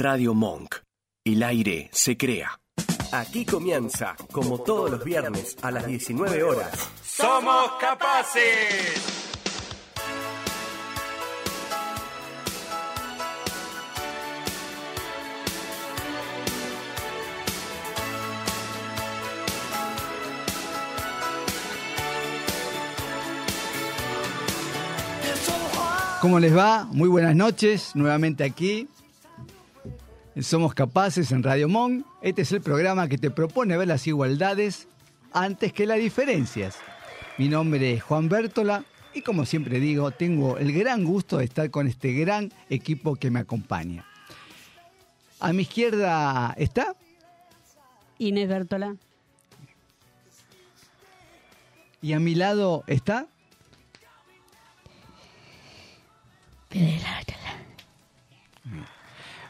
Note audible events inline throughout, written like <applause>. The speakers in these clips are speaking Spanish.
Radio Monk. El aire se crea. Aquí comienza, como todos los viernes a las 19 horas. ¡Somos capaces! ¿Cómo les va? Muy buenas noches, nuevamente aquí. Somos capaces en Radio Mon. Este es el programa que te propone ver las igualdades antes que las diferencias. Mi nombre es Juan Bértola y como siempre digo, tengo el gran gusto de estar con este gran equipo que me acompaña. A mi izquierda está Inés Bértola. y a mi lado está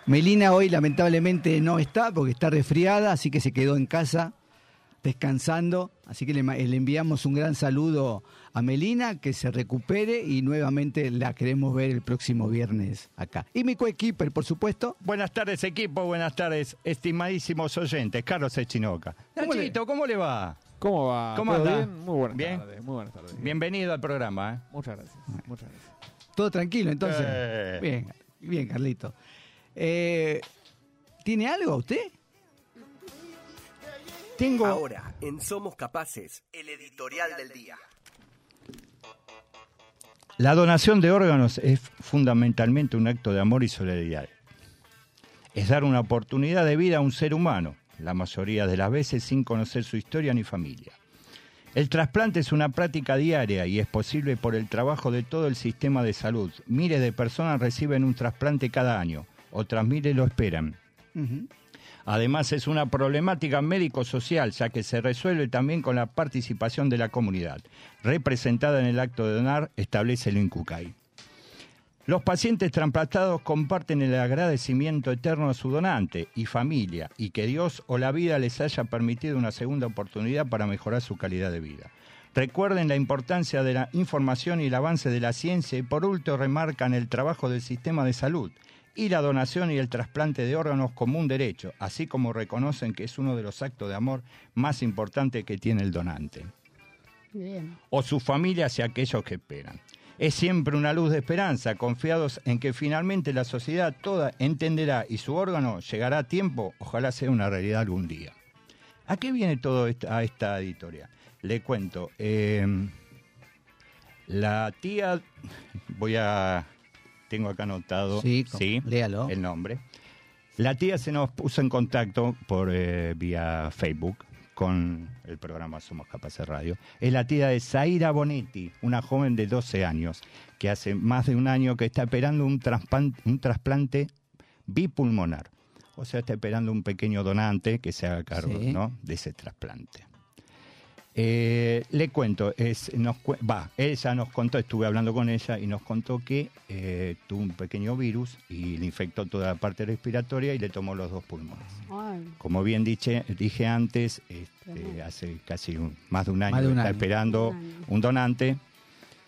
Melina hoy lamentablemente no está porque está resfriada, así que se quedó en casa descansando. Así que le, le enviamos un gran saludo a Melina, que se recupere y nuevamente la queremos ver el próximo viernes acá. Y mi coequiper, por supuesto. Buenas tardes, equipo. Buenas tardes, estimadísimos oyentes. Carlos Echinoca. ¿Cómo le- Nachito, ¿cómo le va? ¿Cómo va? ¿Cómo ¿Todo anda? bien? Muy buenas ¿Bien? tardes. Muy buenas tardes. Bienvenido al programa. ¿eh? Muchas gracias. Muchas gracias. Todo tranquilo, entonces. Eh. Bien, bien, Carlito. Eh, ¿Tiene algo usted? Tengo. Ahora, en Somos Capaces, el editorial del día. La donación de órganos es fundamentalmente un acto de amor y solidaridad. Es dar una oportunidad de vida a un ser humano, la mayoría de las veces sin conocer su historia ni familia. El trasplante es una práctica diaria y es posible por el trabajo de todo el sistema de salud. Miles de personas reciben un trasplante cada año, otras miles lo esperan. Además es una problemática médico-social, ya que se resuelve también con la participación de la comunidad, representada en el acto de donar, establece el INCUCAI. Los pacientes trasplantados comparten el agradecimiento eterno a su donante y familia, y que Dios o la vida les haya permitido una segunda oportunidad para mejorar su calidad de vida. Recuerden la importancia de la información y el avance de la ciencia y por último remarcan el trabajo del sistema de salud y la donación y el trasplante de órganos como un derecho, así como reconocen que es uno de los actos de amor más importantes que tiene el donante Bien. o su familia hacia aquellos que esperan. Es siempre una luz de esperanza, confiados en que finalmente la sociedad toda entenderá y su órgano llegará a tiempo, ojalá sea una realidad algún día. ¿A qué viene todo esta, a esta editorial? Le cuento. eh, la tía, voy a, tengo acá anotado, Sí, léalo. el nombre. La tía se nos puso en contacto por eh, vía Facebook con el programa Somos Capaces Radio. Es la tía de Zaira Bonetti, una joven de 12 años, que hace más de un año que está esperando un, traspan- un trasplante bipulmonar. O sea, está esperando un pequeño donante que se haga cargo Sí. ¿no? de ese trasplante. Eh, le cuento, es, nos, va, ella nos contó, estuve hablando con ella y nos contó que eh, tuvo un pequeño virus y le infectó toda la parte respiratoria y le tomó los dos pulmones. Ay, Como bien diche- dije antes, este, hace casi un- más de un año de un está año. esperando Un donante.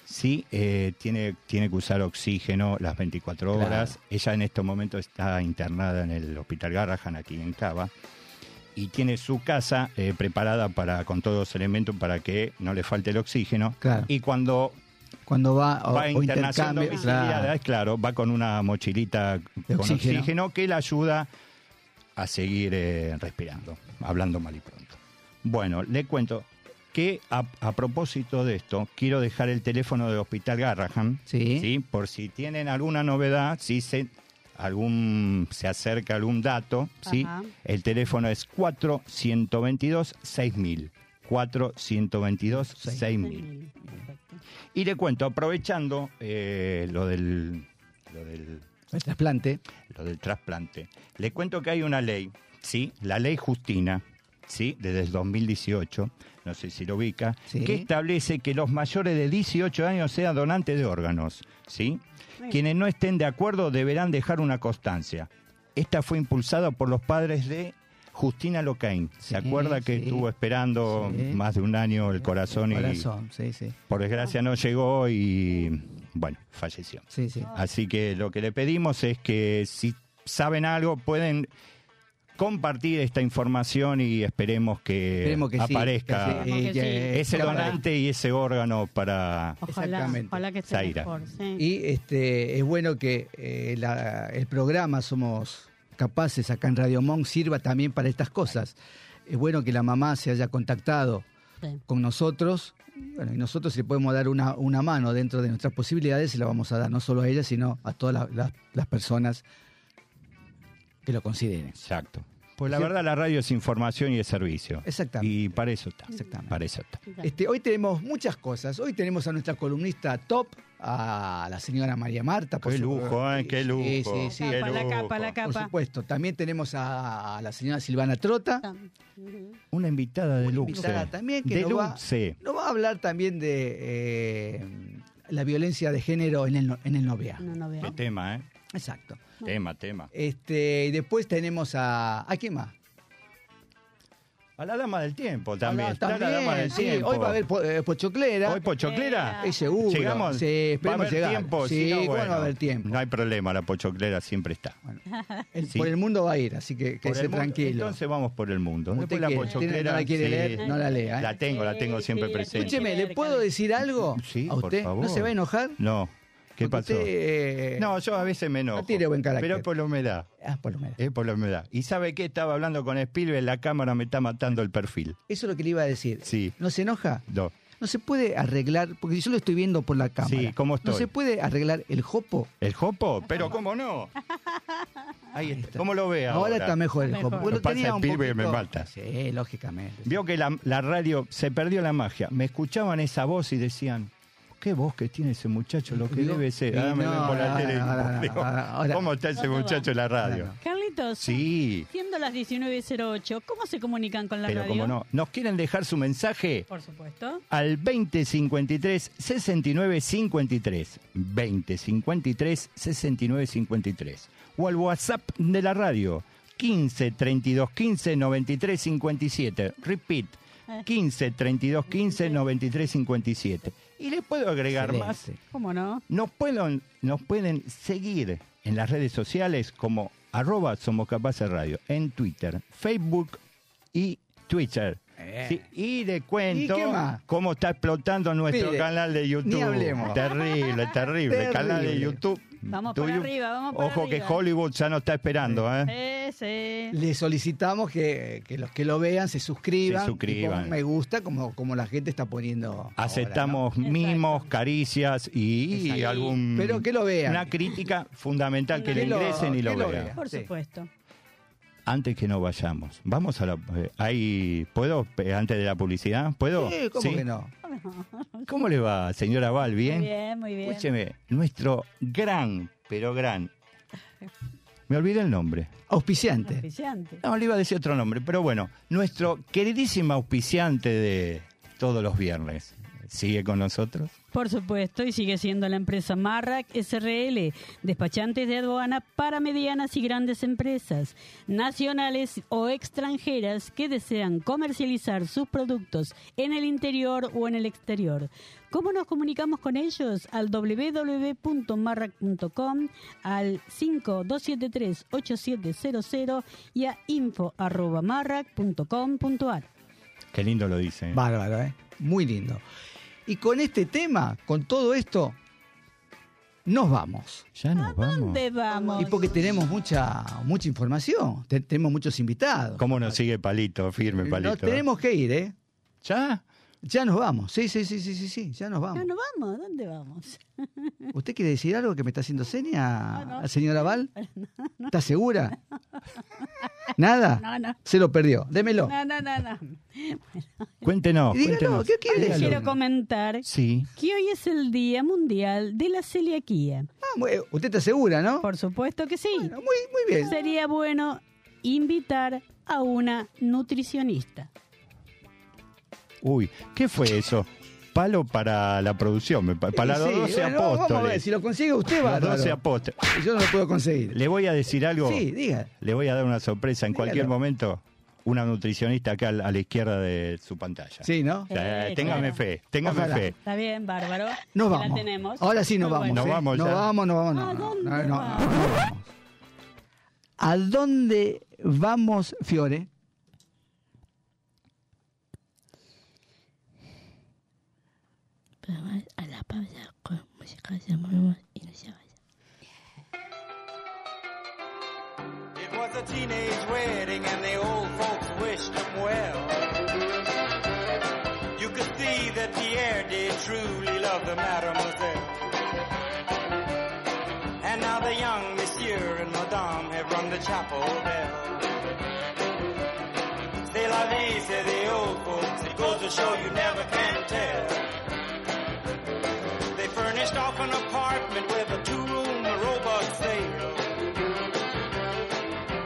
Sí, eh, tiene, tiene que usar oxígeno las 24 Claro. horas. Ella en este momento está internada en el Hospital Garrahan, aquí en Cava, y tiene su casa eh, preparada para con todos los elementos para que no le falte el oxígeno. Claro. Y cuando Cuando va, o, va a o domiciliaria, claro. claro, va con una mochilita De con oxígeno. oxígeno. que le ayuda a seguir eh, respirando, hablando mal y pronto. Bueno, le cuento que a, a propósito de esto, quiero dejar el teléfono del Hospital Garrahan, Sí. por si tienen alguna novedad, si se, algún, se acerca algún dato, ¿sí? Ajá. el teléfono es 4-122-6000. 4-122-6000. perfecto. Y le cuento, aprovechando eh, lo, del, lo, del, El trasplante. lo del trasplante, le cuento que hay una ley, ¿sí? La ley Justina, ¿sí? Desde el 2018, no sé si lo ubica, Sí. que establece que los mayores de 18 años sean donantes de órganos, ¿sí? Quienes no estén de acuerdo deberán dejar una constancia. Esta fue impulsada por los padres de Justina Locain. ¿Se Sí, acuerda que sí. estuvo esperando Sí. más de un año el corazón, y Corazón, sí, sí. por desgracia no llegó y bueno, falleció. Sí, sí. Así que lo que le pedimos es que si saben algo, pueden compartir esta información y esperemos que, Esperemos que sí, aparezca que sí, Esperemos que que- sí. ese donante y ese órgano para... Ojalá, ojalá que esté Zaira. mejor. sí. Y este es bueno que eh, la- el programa Somos Capaces acá en Radio Monk sirva también para estas cosas. Es bueno que la mamá se haya contactado Sí. con nosotros. Bueno, y nosotros le podemos dar una, una mano dentro de nuestras posibilidades, se la vamos a dar no solo a ella, sino a todas las personas que lo consideren. Exacto. Pues la verdad la radio es información y es servicio. Exactamente. Y para eso está. Exactamente. Para eso está. Este, hoy tenemos muchas cosas. Hoy tenemos a nuestra columnista top, a la señora María Marta. por Qué su- lujo, ¿eh? Qué lujo. Sí, sí, sí. Qué Capa, la capa, la Por capa. supuesto. También tenemos a, la señora Silvana Trota. Ujú. Una invitada de luxe. invitada también que de nos va-. Nos va a hablar también de eh, la violencia de género en el, no- en el noviazgo. No, no veo. Qué tema, ¿eh? Exacto. Tema, tema. Este, y después tenemos a. ¿A quién más? A la dama del tiempo también. Ah, Está la dama del sí. tiempo. Hoy va a haber po- eh, pochoclera. ¿Hoy pochoclera? Es seguro. Llegamos. Sí, ¿Va a esperemos haber llegar. tiempo? Sí, Si no, ¿cómo no bueno, va a haber tiempo? No hay problema, la pochoclera siempre está. El- Sí. Por el mundo va a ir, así que quédese tranquilo. Entonces vamos por el mundo. Usted Después la pochoclera. no la quiere sí. leer, no la lea. ¿eh? La tengo, la tengo siempre sí, presente. Escúcheme, ¿le puedo decir algo Sí, a por usted? favor. ¿No se va a enojar? No. ¿Qué pasó? usted, eh, No, yo a veces me enojo. no tiene buen carácter. Pero es por la humedad. Ah, por lo menos. Es por la humedad. ¿Y sabe qué? Estaba hablando con Spielberg, la cámara me está matando el perfil. Eso es lo que le iba a decir. Sí. ¿No se enoja? No. No se puede arreglar, porque yo lo estoy viendo por la cámara. Sí, ¿cómo No estoy? se puede arreglar el jopo. ¿El jopo? Pero ¿cómo no? <laughs> Ahí está. ¿Cómo lo ve ahora? Ahora, está mejor el jopo. Lo pasa Spielberg y me mata. Sí, lógicamente. Vio que la, la radio se perdió la magia. Me escuchaban esa voz y decían, qué voz que tiene ese muchacho, lo que debe ser. Ahora me ven por la ahora, tele ahora, ahora. ¿cómo está ese muchacho en la radio? Ahora Carlitos, Sí, siendo las 19.08, ¿cómo se comunican con la pero radio? como no. ¿Nos quieren dejar su mensaje? Por supuesto. al 2053 69 53 2053 69 53 o al WhatsApp de la radio 15 32 15 93 57 repeat 15 32 15 93 57 y le puedo agregar más. ¿Cómo no? nos pueden, nos pueden seguir en las redes sociales como arroba Somos Capaces Radio, en Twitter, Facebook y Twitter. Eh. Sí, y le cuento cómo está explotando nuestro Mire, canal de YouTube. Terrible, <laughs> terrible. Canal de. YouTube. Vamos por tuyo. arriba, vamos por Ojo arriba. que Hollywood ya no está esperando, ¿eh? Sí, sí. Le solicitamos que, que los que lo vean se suscriban. Se suscriban. me gusta, como, como la gente está poniendo. ahora, Aceptamos ¿no? mimos, Exacto. caricias y Exacto. algún. Pero que lo vean. Una crítica fundamental que Que le lo- ingresen y que lo lo vean. vean. Por Sí. supuesto. Antes que no vayamos, vamos a la. eh, ahí, ¿Puedo? eh, Antes de la publicidad, ¿puedo? Sí, ¿cómo ¿Sí? que no? <laughs> ¿Cómo le va, señora Val? ¿Bien? Muy bien, muy bien. Escúcheme, nuestro gran, pero gran. Me olvidé el nombre. Auspiciante. Auspiciante. No, le iba a decir otro nombre, pero bueno, nuestro queridísimo auspiciante de todos los viernes. ¿Sigue con nosotros? Por supuesto, y sigue siendo la empresa Marrac SRL, despachantes de aduana para medianas y grandes empresas, nacionales o extranjeras que desean comercializar sus productos en el interior o en el exterior. ¿Cómo nos comunicamos con ellos? Al www.marrac.com, al 5273-8700 y a info.marrac.com.ar. Qué lindo lo dice. ¿eh? Bárbaro, ¿eh? Muy lindo. Y con este tema, con todo esto, nos vamos. Ya nos vamos. ¿Dónde vamos? Y porque tenemos mucha mucha información, te- tenemos muchos invitados. ¿Cómo nos sigue Palito? Firme, Palito. Nos tenemos que ir, ¿eh? ¿Ya? Ya nos vamos. Sí, sí, sí, sí, sí, sí, ya nos ¿Ya vamos. nos vamos? ¿Dónde vamos? <laughs> ¿Usted quiere decir algo que me está haciendo seña No, no. al señor Aval? ¿Está segura? <laughs> ¿Nada? No, no. Se lo perdió. Démelo. No, no, no, no. Cuéntenos, Y dígalo, cuéntenos. ¿qué quiere decir? Quiero comentar Sí. que hoy es el Día Mundial de la Celiaquía. Ah, muy- usted está segura, ¿no? Por supuesto que sí. Bueno, muy, muy bien. Sería bueno invitar a una nutricionista. Uy, ¿qué fue eso? Palo para la producción, para los sí, 12 bueno, Vamos a ver, apóstoles. si lo consigue usted, Los bárbaro. 12 apóstoles. Yo no lo puedo conseguir. Le voy a decir algo. Sí, diga. Le voy a dar una sorpresa en Dígalo. cualquier momento. Una nutricionista acá a la izquierda de su pantalla. Sí, ¿no? Sí, téngame claro. fe, téngame Ojalá. fe. Está bien, bárbaro. Nos vamos. La tenemos. Ahora sí nos Muy vamos. bueno. Nos ¿eh? vamos Nos ya. vamos, nos vamos. ¿A No, no, dónde no, no, vamos? no, nos vamos. ¿A dónde vamos, Fiore? Vamos a la pausa con música de Mormon y no se vaya. It was a teenage wedding and the old folks wished them well. You could see that Pierre did truly love the mademoiselle. And now the young monsieur and madame have rung the chapel bell. C'est la vie, say the old folks. It goes to show you never can tell. Sale.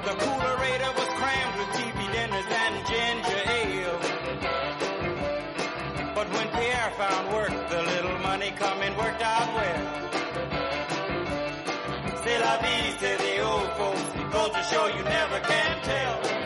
The coolerator was crammed with TV dinners and ginger ale. But when Pierre found work, the little money coming worked out well. C'est la vie, say the old folks. Goes to show you never can tell.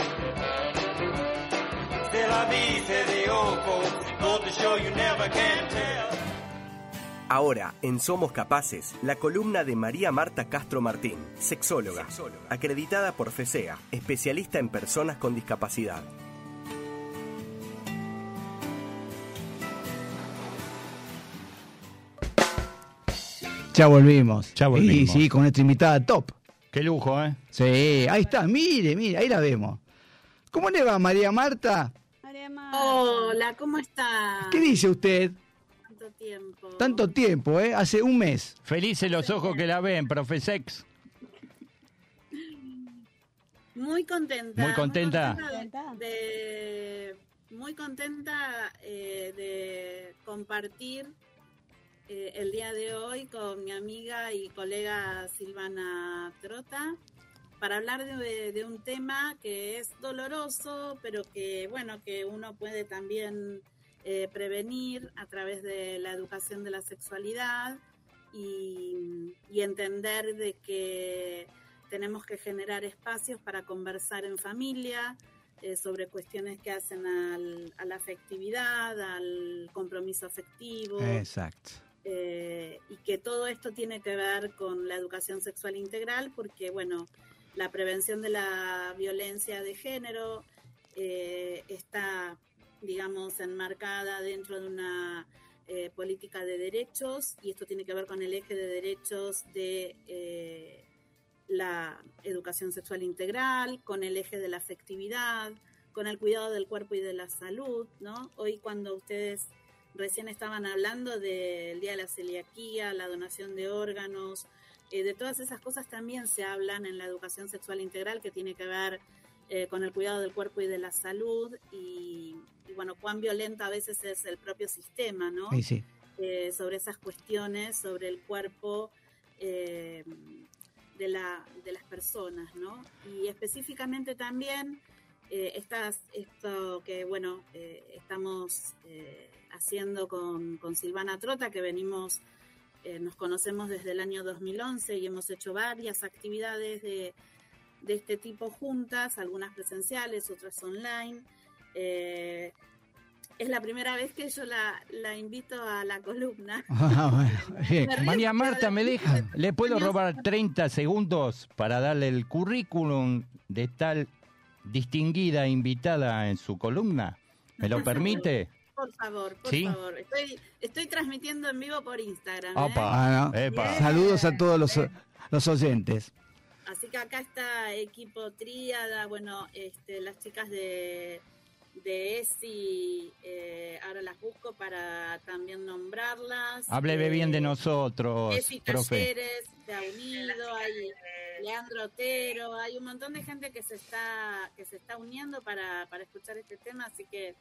Ahora, en Somos Capaces, la columna de María Marta Castro Martín, sexóloga, acreditada por FESEA, especialista en personas con discapacidad. Ya volvimos. Ya volvimos. Y sí, con nuestra invitada top. Qué lujo, ¿eh? Sí, ahí está, mire, mire, ahí la vemos. ¿Cómo le va, María Marta? María Marta. Hola, ¿cómo está? ¿Qué dice usted? Tanto tiempo. Tanto tiempo, ¿eh? Hace un mes. Felices los ojos que la ven, Profesex. Muy contenta. Muy contenta. de- de- muy contenta eh, de compartir eh, el día de hoy con mi amiga y colega Silvana Trota para hablar de, de un tema que es doloroso, pero que bueno, que uno puede también eh, prevenir a través de la educación de la sexualidad y, y entender de que tenemos que generar espacios para conversar en familia eh, sobre cuestiones que hacen al- a la afectividad, al compromiso afectivo, Exacto. eh, y que todo esto tiene que ver con la educación sexual integral, porque, bueno, la prevención de la violencia de género eh, está, digamos, enmarcada dentro de una eh, política de derechos, y esto tiene que ver con el eje de derechos de eh, la educación sexual integral, con el eje de la afectividad, con el cuidado del cuerpo y de la salud, ¿no? Hoy cuando ustedes recién estaban hablando del Día de la Celiaquía, la donación de órganos, eh, de todas esas cosas también se hablan en la educación sexual integral que tiene que ver eh, con el cuidado del cuerpo y de la salud y, y, bueno, cuán violento a veces es el propio sistema, ¿no? Sí, sí. eh, sobre esas cuestiones, sobre el cuerpo de, la, de las personas, ¿no? Y específicamente también eh, estas, esto que, bueno, eh, estamos eh, haciendo con, con Silvana Trota, que venimos, eh, nos conocemos desde el año 2011 y hemos hecho varias actividades de, de este tipo juntas, algunas presenciales, otras online. Eh, es la primera vez que yo la, la invito a la columna. <laughs> Ah, bueno, <laughs> María Marta, ¿me de- deja? ¿Le puedo robar 30 segundos para darle el currículum de tal distinguida invitada en su columna? ¿Me lo permite? Por favor, por ¿Sí? favor. Estoy, estoy transmitiendo en vivo por Instagram. ¿eh? Opa. Ah, no. Epa. Saludos a todos los, los oyentes. Así que acá está equipo tríada, bueno, este, las chicas de, de ESI, eh, ahora las busco para también nombrarlas. Hábleme Eh, bien de nosotros, ESI profe. Talleres se ha unido, hay Leandro Otero, hay un montón de gente que se está que se está uniendo para, para escuchar este tema, así que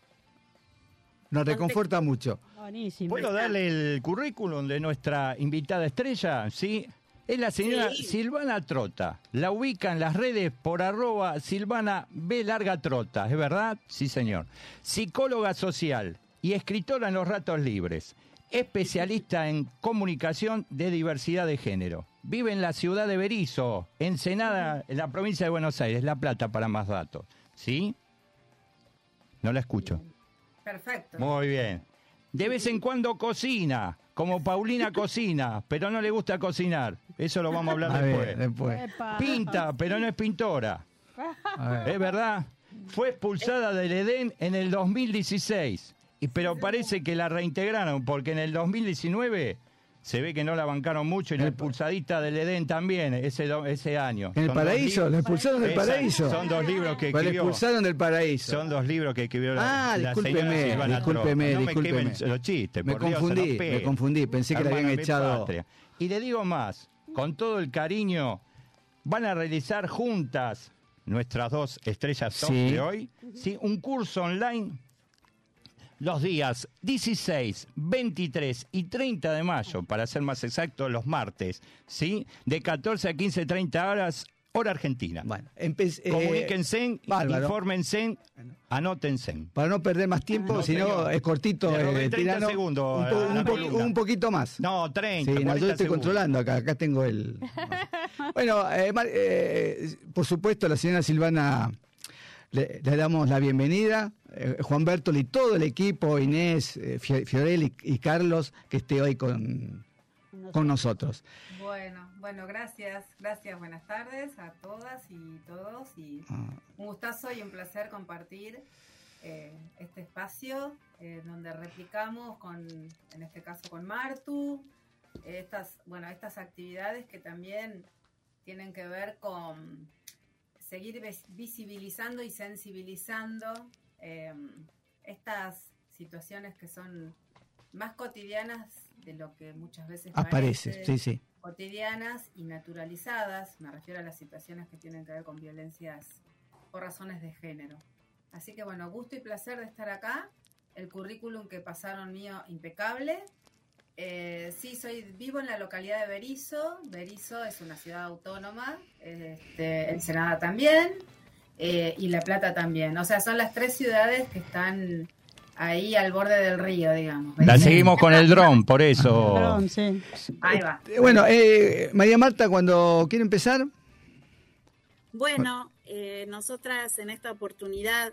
Nos reconforta mucho. Buenísimo. ¿Puedo darle el currículum de nuestra invitada estrella? Sí. Es la señora Sí. Silvana Trota. La ubica en las redes por arroba Silvana B. Larga Trota. ¿Es verdad? Sí, señor. Psicóloga social y escritora en los ratos libres. Especialista en comunicación de diversidad de género. Vive en la ciudad de Berizo, Ensenada, en la provincia de Buenos Aires, La Plata, para más datos. ¿Sí? No la escucho. Perfecto. Muy bien. De vez en cuando cocina, como Paulina <laughs> cocina, pero no le gusta cocinar. Eso lo vamos a hablar <laughs> A después. ver, después. Pinta, pero no es pintora. ¿Es verdad? Fue expulsada del Edén en el 2016. Y, pero parece que la reintegraron, porque en el 2019 se ve que no la bancaron mucho y la expulsadita del Edén también, ese, do- ese año. En el paraíso, la expulsaron del Esa- paraíso. Son dos libros que Pues la escribió. expulsaron del paraíso. Son dos libros que escribió la, Ah, la discúlpeme, señora discúlpeme. No me discúlpeme. quemen los chistes, Me por confundí, me confundí, pensé que le habían echado- patria. Y le digo más, con todo el cariño, van a realizar juntas nuestras dos estrellas top Sí. de hoy, ¿sí? un curso online los días 16, 23 y 30 de mayo, para ser más exacto, los martes, ¿sí? De 14 a 15, 30 horas, hora argentina. Bueno, eh, Comuníquense, bárbaro. infórmense, anótense. Para no perder más tiempo, No, si no señor. es cortito. Eh, 30 tirano. segundos un, po- un po- un poquito más. No, 30, Sí, no, yo 40 estoy segundos. controlando acá, acá tengo el... <laughs> bueno, eh, eh, por supuesto, la señora Silvana le, le damos la bienvenida, eh, Juan Bertol y todo el equipo, Inés, eh, Fio- Fiorelli y Carlos, que esté hoy con, con nosotros. Bueno, bueno, gracias, gracias, buenas tardes a todas y todos y Ah, un gustazo y un placer compartir eh, este espacio donde replicamos con, en este caso con Martu, estas, bueno, estas actividades que también tienen que ver con seguir vis- visibilizando y sensibilizando eh, estas situaciones que son más cotidianas de lo que muchas veces aparece, parece sí, sí. cotidianas y naturalizadas, me refiero a las situaciones que tienen que ver con violencias por razones de género. Así que bueno, gusto y placer de estar acá. El currículum que pasaron mío impecable. Eh, sí, soy vivo en la localidad de Berizo. Berizo es una ciudad autónoma, este, Ensenada también eh, y La Plata también. O sea, son las tres ciudades que están ahí al borde del río, digamos. La seguimos con el dron, por eso. <laughs> Perdón, sí. Ahí va. Eh, Bueno, eh, María Marta, cuando quiere empezar, Bueno, eh, nosotras en esta oportunidad,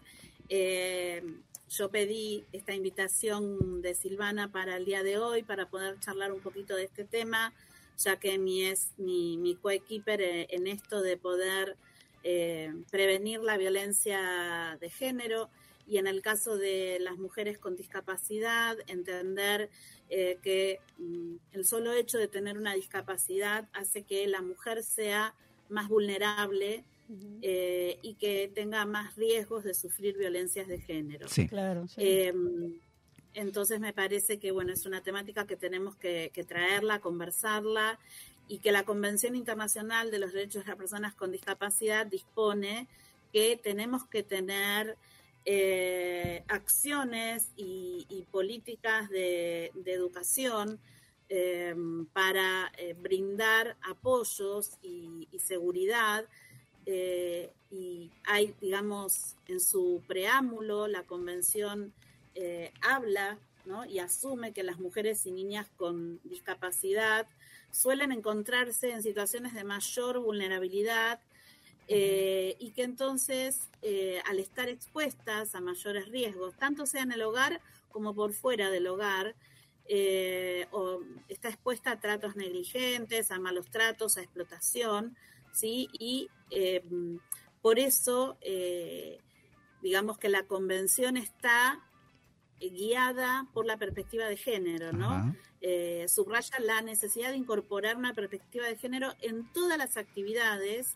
eh, yo pedí esta invitación de Silvana para el día de hoy, para poder charlar un poquito de este tema, ya que mi es mi, mi coequiper eh, en esto de poder eh, prevenir la violencia de género y en el caso de las mujeres con discapacidad, entender eh, que mm, el solo hecho de tener una discapacidad hace que la mujer sea más vulnerable eh, y que tenga más riesgos de sufrir violencias de género. sí. Claro, sí. Eh, entonces me parece que bueno es una temática que tenemos que, que traerla, conversarla y que la Convención Internacional de los Derechos de las Personas con Discapacidad dispone que tenemos que tener eh, acciones y, políticas de, educación eh, para eh, brindar apoyos y, y seguridad eh, y hay, digamos, en su preámbulo, la convención habla ¿no? y asume que las mujeres y niñas con discapacidad suelen encontrarse en situaciones de mayor vulnerabilidad eh, y que entonces, eh, al estar expuestas a mayores riesgos, tanto sea en el hogar como por fuera del hogar, eh, o está expuesta a tratos negligentes, a malos tratos, a explotación, ¿sí? Y por eso, digamos que la convención está guiada por la perspectiva de género, ¿no? Ajá. Eh, subraya la necesidad de incorporar una perspectiva de género en todas las actividades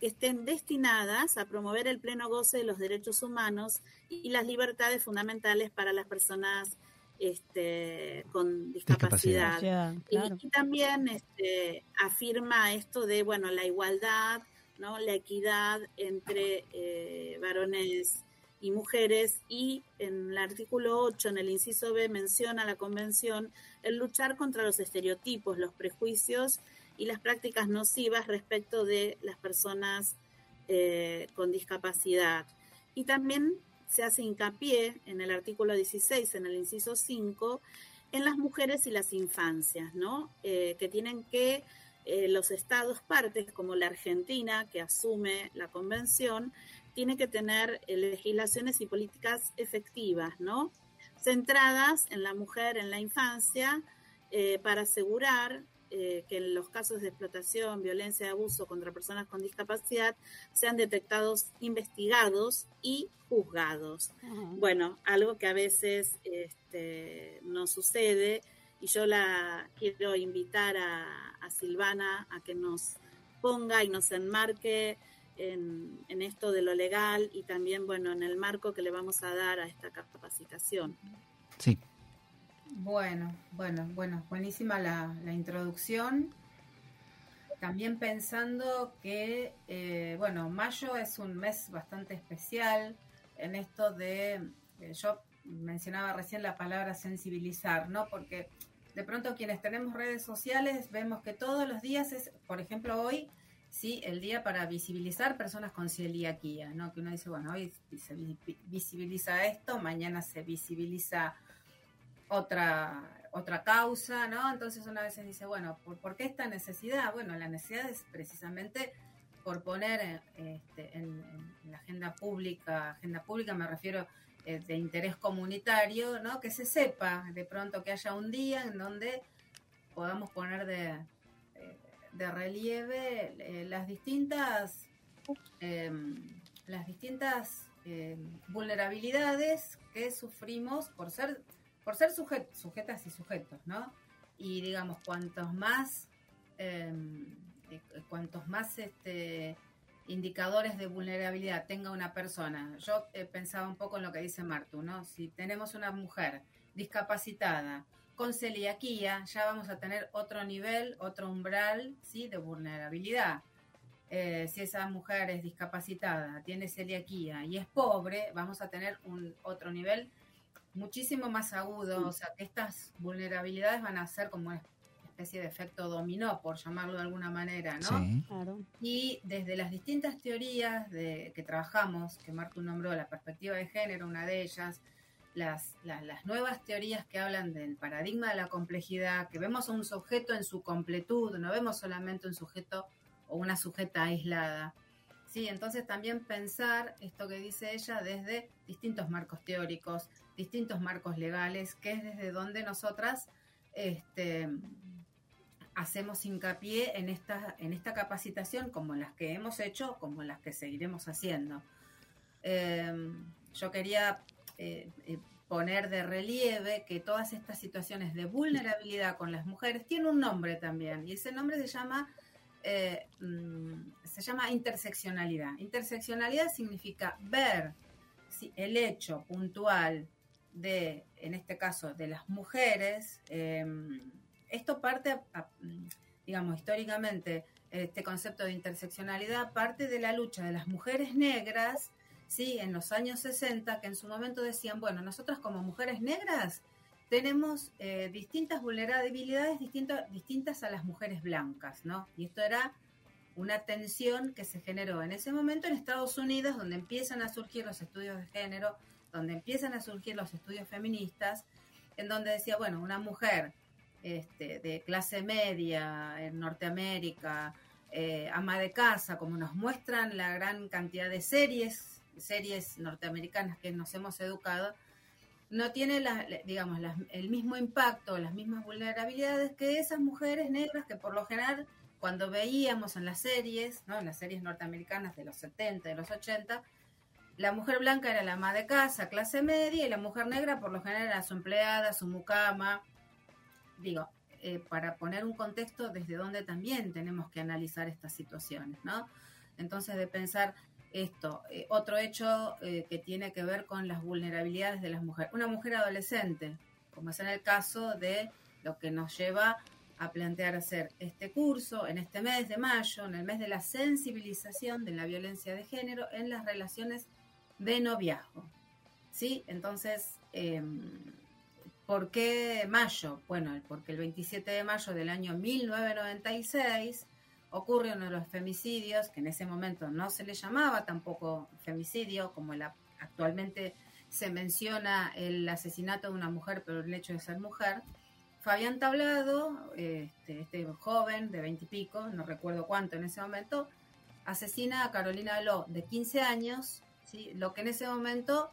que estén destinadas a promover el pleno goce de los derechos humanos y las libertades fundamentales para las personas este, con discapacidad. Discapacidad, Y-. Y, también este, afirma esto de, bueno, la igualdad, ¿no? La equidad entre eh, varones y mujeres y en el artículo 8, en el inciso B, menciona la convención el luchar contra los estereotipos, los prejuicios y las prácticas nocivas respecto de las personas eh, con discapacidad. Y también se hace hincapié en el artículo 16, en el inciso 5, en las mujeres y las infancias, ¿no? Eh, que tienen que eh, los estados partes, como la Argentina, que asume la convención, tiene que tener eh, legislaciones y políticas efectivas, ¿no? Centradas en la mujer, en la infancia, eh, para asegurar eh, que en los casos de explotación, violencia y abuso contra personas con discapacidad sean detectados, investigados y juzgados. Bueno, algo que a veces este, no sucede y yo la quiero invitar a, a Silvana a que nos ponga y nos enmarque en, en esto de lo legal y también, bueno, en el marco que le vamos a dar a esta capacitación. Sí. Bueno, bueno, bueno, buenísima la, la introducción. También pensando que, eh, bueno, mayo es un mes bastante especial en esto de, eh, yo mencionaba recién la palabra sensibilizar, ¿no? Porque de pronto quienes tenemos redes sociales vemos que todos los días es, por ejemplo, hoy, sí, el día para visibilizar personas con celiaquía, ¿no? Que uno dice, bueno, hoy se vi- visibiliza esto, mañana se visibiliza otra, otra causa, ¿no? Entonces una vez dice, bueno, ¿por, qué esta necesidad? Bueno, la necesidad es precisamente por poner este, en, la agenda pública, agenda pública me refiero eh, de interés comunitario, ¿no? Que se sepa de pronto que haya un día en donde podamos poner de, de relieve eh, las distintas em, las distintas eh, vulnerabilidades que sufrimos por ser por ser suje- sujetas y sujetos, ¿no? Y digamos, cuantos más eh, eh, cuantos más este, indicadores de vulnerabilidad tenga una persona. Yo eh, pensaba un poco en lo que dice Martu, ¿no? Si tenemos una mujer discapacitada con celiaquía, ya vamos a tener otro nivel, otro umbral, ¿sí? De vulnerabilidad. Eh, si esa mujer es discapacitada, tiene celiaquía y es pobre, vamos a tener un otro nivel muchísimo más agudo, o sea que estas vulnerabilidades van a ser como una especie de efecto dominó, por llamarlo de alguna manera, ¿no? Sí. Claro. Y desde las distintas teorías de, que trabajamos, que Martu nombró, la perspectiva de género, una de ellas, las, las, nuevas teorías que hablan del paradigma de la complejidad, que vemos a un sujeto en su completud, no vemos solamente un sujeto o una sujeta aislada. Sí, entonces también pensar esto que dice ella desde distintos marcos teóricos, distintos marcos legales, que es desde donde nosotras este, hacemos hincapié en esta, en esta capacitación, como las que hemos hecho, como las que seguiremos haciendo. Eh, yo quería eh, eh, poner de relieve que todas estas situaciones de vulnerabilidad con las mujeres tienen un nombre también, y ese nombre se llama eh, mm, se llama interseccionalidad. Interseccionalidad significa ver si el hecho puntual de, en este caso, de las mujeres, eh, esto parte, digamos, históricamente, este concepto de interseccionalidad parte de la lucha de las mujeres negras, sí, en los años 60, que en su momento decían, bueno, nosotras como mujeres negras tenemos eh, distintas vulnerabilidades distintas, distintas a las mujeres blancas, ¿no? Y esto era una tensión que se generó en ese momento en Estados Unidos, donde empiezan a surgir los estudios de género, donde empiezan a surgir los estudios feministas, en donde decía, bueno, una mujer este, de clase media en Norteamérica, eh, ama de casa, como nos muestran la gran cantidad de series, series norteamericanas que nos hemos educado, no tiene la- la- digamos, las- el mismo impacto, las mismas vulnerabilidades que esas mujeres negras que por lo general cuando veíamos en las series, ¿no? en las series norteamericanas de los 70, de los 80, la mujer blanca era la ama de casa, clase media, y la mujer negra por lo general era su empleada, su mucama. Digo, eh, para poner un contexto desde donde también tenemos que analizar estas situaciones, ¿no? Entonces, de pensar esto, eh, otro hecho eh, que tiene que ver con las vulnerabilidades de las mujeres. Una mujer adolescente, como es en el caso de lo que nos lleva a plantear hacer este curso en este mes de mayo, en el mes de la sensibilización de la violencia de género en las relaciones de noviazgo. ¿Sí? Entonces, eh, ¿por qué mayo? Bueno, porque el 27 de mayo del año 1996 ocurre uno de los femicidios, que en ese momento no se le llamaba tampoco femicidio, como actualmente se menciona el asesinato de una mujer por el hecho de ser mujer. Fabián Tablado, este, este joven de 20 y pico, no recuerdo cuánto en ese momento, asesina a Carolina Ló, de 15 años, lo que en ese momento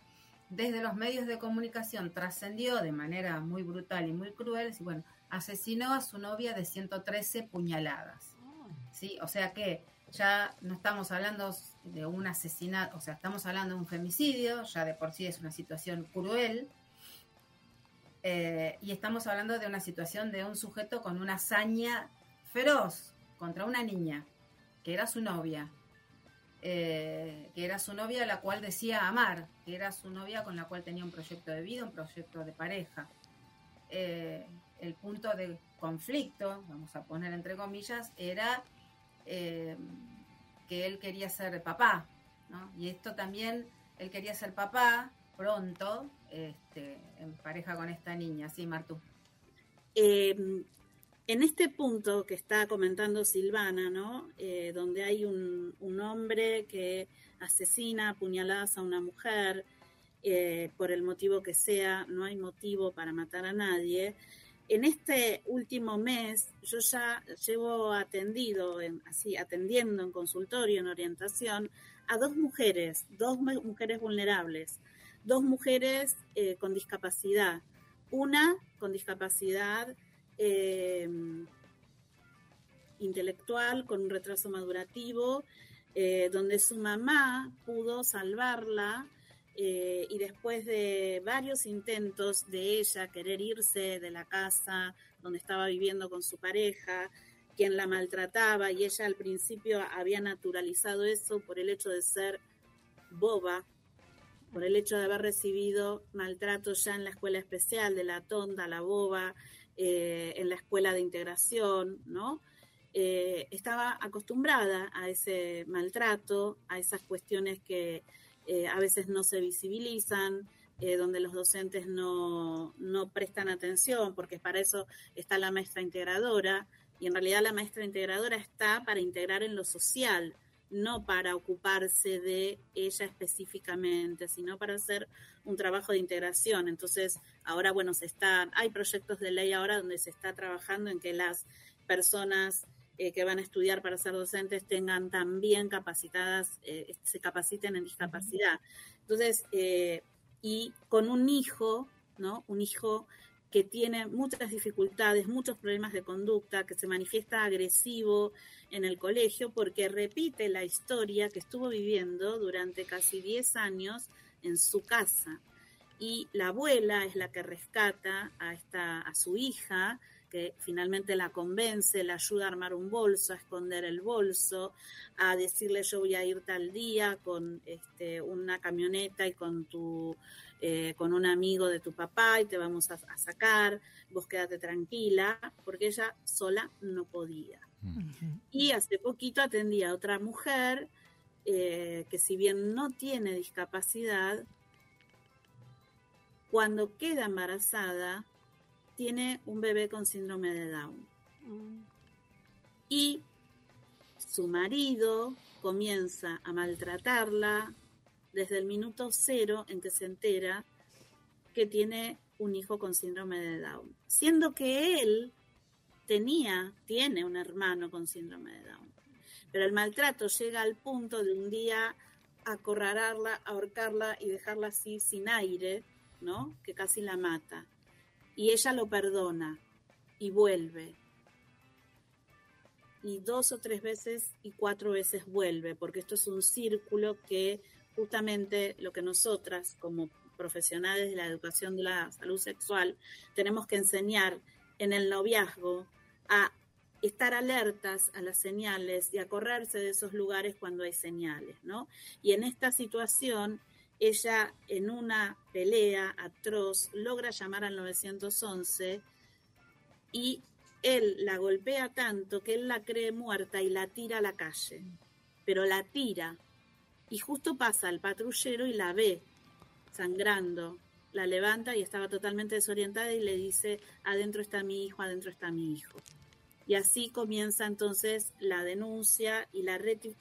desde los medios de comunicación trascendió de manera muy brutal y muy cruel, bueno, asesinó a su novia de 113 puñaladas. ¿Sí? O sea que ya no estamos hablando de un asesinato, o sea, estamos hablando de un femicidio, ya de por sí es una situación cruel, eh, y estamos hablando de una situación de un sujeto con una hazaña feroz contra una niña, que era su novia, eh, que era su novia la cual decía amar, que era su novia con la cual tenía un proyecto de vida, un proyecto de pareja. Eh, el punto de conflicto, vamos a poner entre comillas, era eh, que él quería ser papá, ¿no? Y esto también, él quería ser papá pronto, este, en pareja con esta niña, ¿sí, Martú? Eh, en este punto que está comentando Silvana, ¿no? Eh, donde hay un, hombre que asesina a puñaladas a una mujer, eh, por el motivo que sea, no hay motivo para matar a nadie. En este último mes, yo ya llevo atendido, en, así, atendiendo en consultorio, en orientación, a dos mujeres, dos mujeres vulnerables, dos mujeres eh, con discapacidad. Una con discapacidad eh, intelectual, con un retraso madurativo, eh, donde su mamá pudo salvarla eh, y después de varios intentos de ella querer irse de la casa donde estaba viviendo con su pareja, quien la maltrataba y ella al principio había naturalizado eso por el hecho de ser boba, por el hecho de haber recibido maltrato ya en la escuela especial de la tonda, la boba, eh, en la escuela de integración, ¿no? Eh, estaba acostumbrada a ese maltrato, a esas cuestiones que eh, a veces no se visibilizan, eh, donde los docentes no, no, prestan atención, porque para eso está la maestra integradora, y en realidad la maestra integradora está para integrar en lo social, no para ocuparse de ella específicamente, sino para hacer un trabajo de integración. Entonces, ahora, bueno, se está, hay proyectos de ley ahora donde se está trabajando en que las personas eh, que van a estudiar para ser docentes tengan también capacitadas, eh, se capaciten en discapacidad. Entonces, eh, y con un hijo, ¿no? Un hijo que tiene muchas dificultades, muchos problemas de conducta, que se manifiesta agresivo en el colegio porque repite la historia que estuvo viviendo durante casi 10 años en su casa. Y la abuela es la que rescata a, esta, a su hija, que finalmente la convence, la ayuda a armar un bolso, a esconder el bolso, a decirle yo voy a ir tal día con este, una camioneta y con tu eh, con un amigo de tu papá y te vamos a, a, sacar, vos quédate tranquila, porque ella sola no podía. Uh -huh. Y hace poquito atendía a otra mujer eh, que si bien no tiene discapacidad, cuando queda embarazada, tiene un bebé con síndrome de Down. Y su marido comienza a maltratarla desde el minuto cero en que se entera que tiene un hijo con síndrome de Down, siendo que él tenía, tiene un hermano con síndrome de Down. Pero el maltrato llega al punto de un día acorralarla, ahorcarla y dejarla así sin aire, ¿no? Que casi la mata. Y ella lo perdona y vuelve. Y dos o tres veces y cuatro veces vuelve, porque esto es un círculo que justamente lo que nosotras como profesionales de la educación de la salud sexual tenemos que enseñar en el noviazgo a estar alertas a las señales y a correrse de esos lugares cuando hay señales, ¿no? Y en esta situación ella en una pelea atroz logra llamar al 911 y él la golpea tanto que él la cree muerta y la tira a la calle. Pero la tira. Y justo pasa el patrullero y la ve sangrando. La levanta y estaba totalmente desorientada y le dice, adentro está mi hijo, adentro está mi hijo. Y así comienza entonces la denuncia y la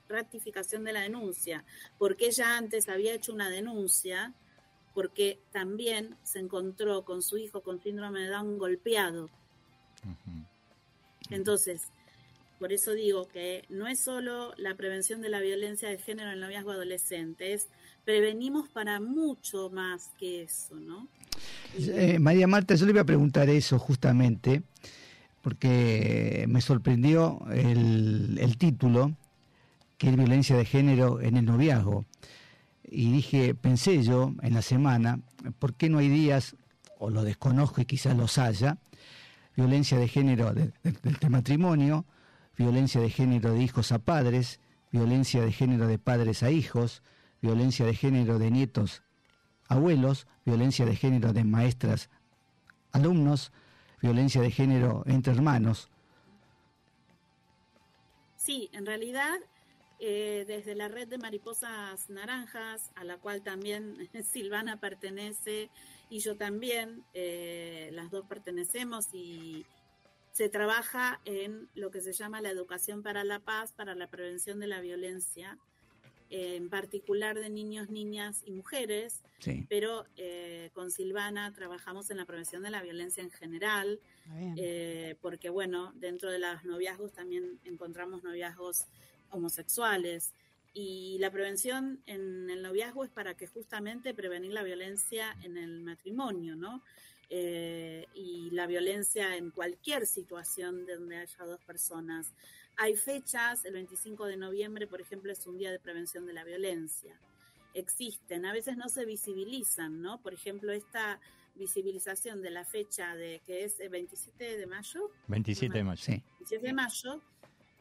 ratificación de la denuncia, porque ella antes había hecho una denuncia, porque también se encontró con su hijo con síndrome de Down golpeado. Entonces, por eso digo que no es solo la prevención de la violencia de género en el noviazgo adolescente, es prevenimos para mucho más que eso, ¿no? Eh, María Marta, yo le iba a preguntar eso justamente, porque me sorprendió el, título, que es violencia de género en el noviazgo. Y dije, pensé yo en la semana, ¿por qué no hay días, o lo desconozco y quizás los haya, violencia de género de- de- del matrimonio, violencia de género de hijos a padres, violencia de género de padres a hijos, violencia de género de nietos abuelos, violencia de género de maestras, alumnos, violencia de género entre hermanos. Sí, en realidad, eh, desde la red de mariposas naranjas, a la cual también <laughs> Silvana pertenece y yo también, eh, las dos pertenecemos y se trabaja en lo que se llama la educación para la paz, para la prevención de la violencia, eh, en particular de niños, niñas y mujeres, Sí. pero eh, con Silvana trabajamos en la prevención de la violencia en general, eh, porque bueno, dentro de los noviazgos también encontramos noviazgos homosexuales y la prevención en el noviazgo es para que justamente prevenir la violencia en el matrimonio, ¿no? Eh, y la violencia en cualquier situación donde haya dos personas. Hay fechas, el 25 de noviembre, por ejemplo, es un día de prevención de la violencia. Existen, a veces no se visibilizan, ¿no? Por ejemplo, esta visibilización de la fecha de que es el 27 de mayo, 27 de mayo. Sí. 17 de mayo,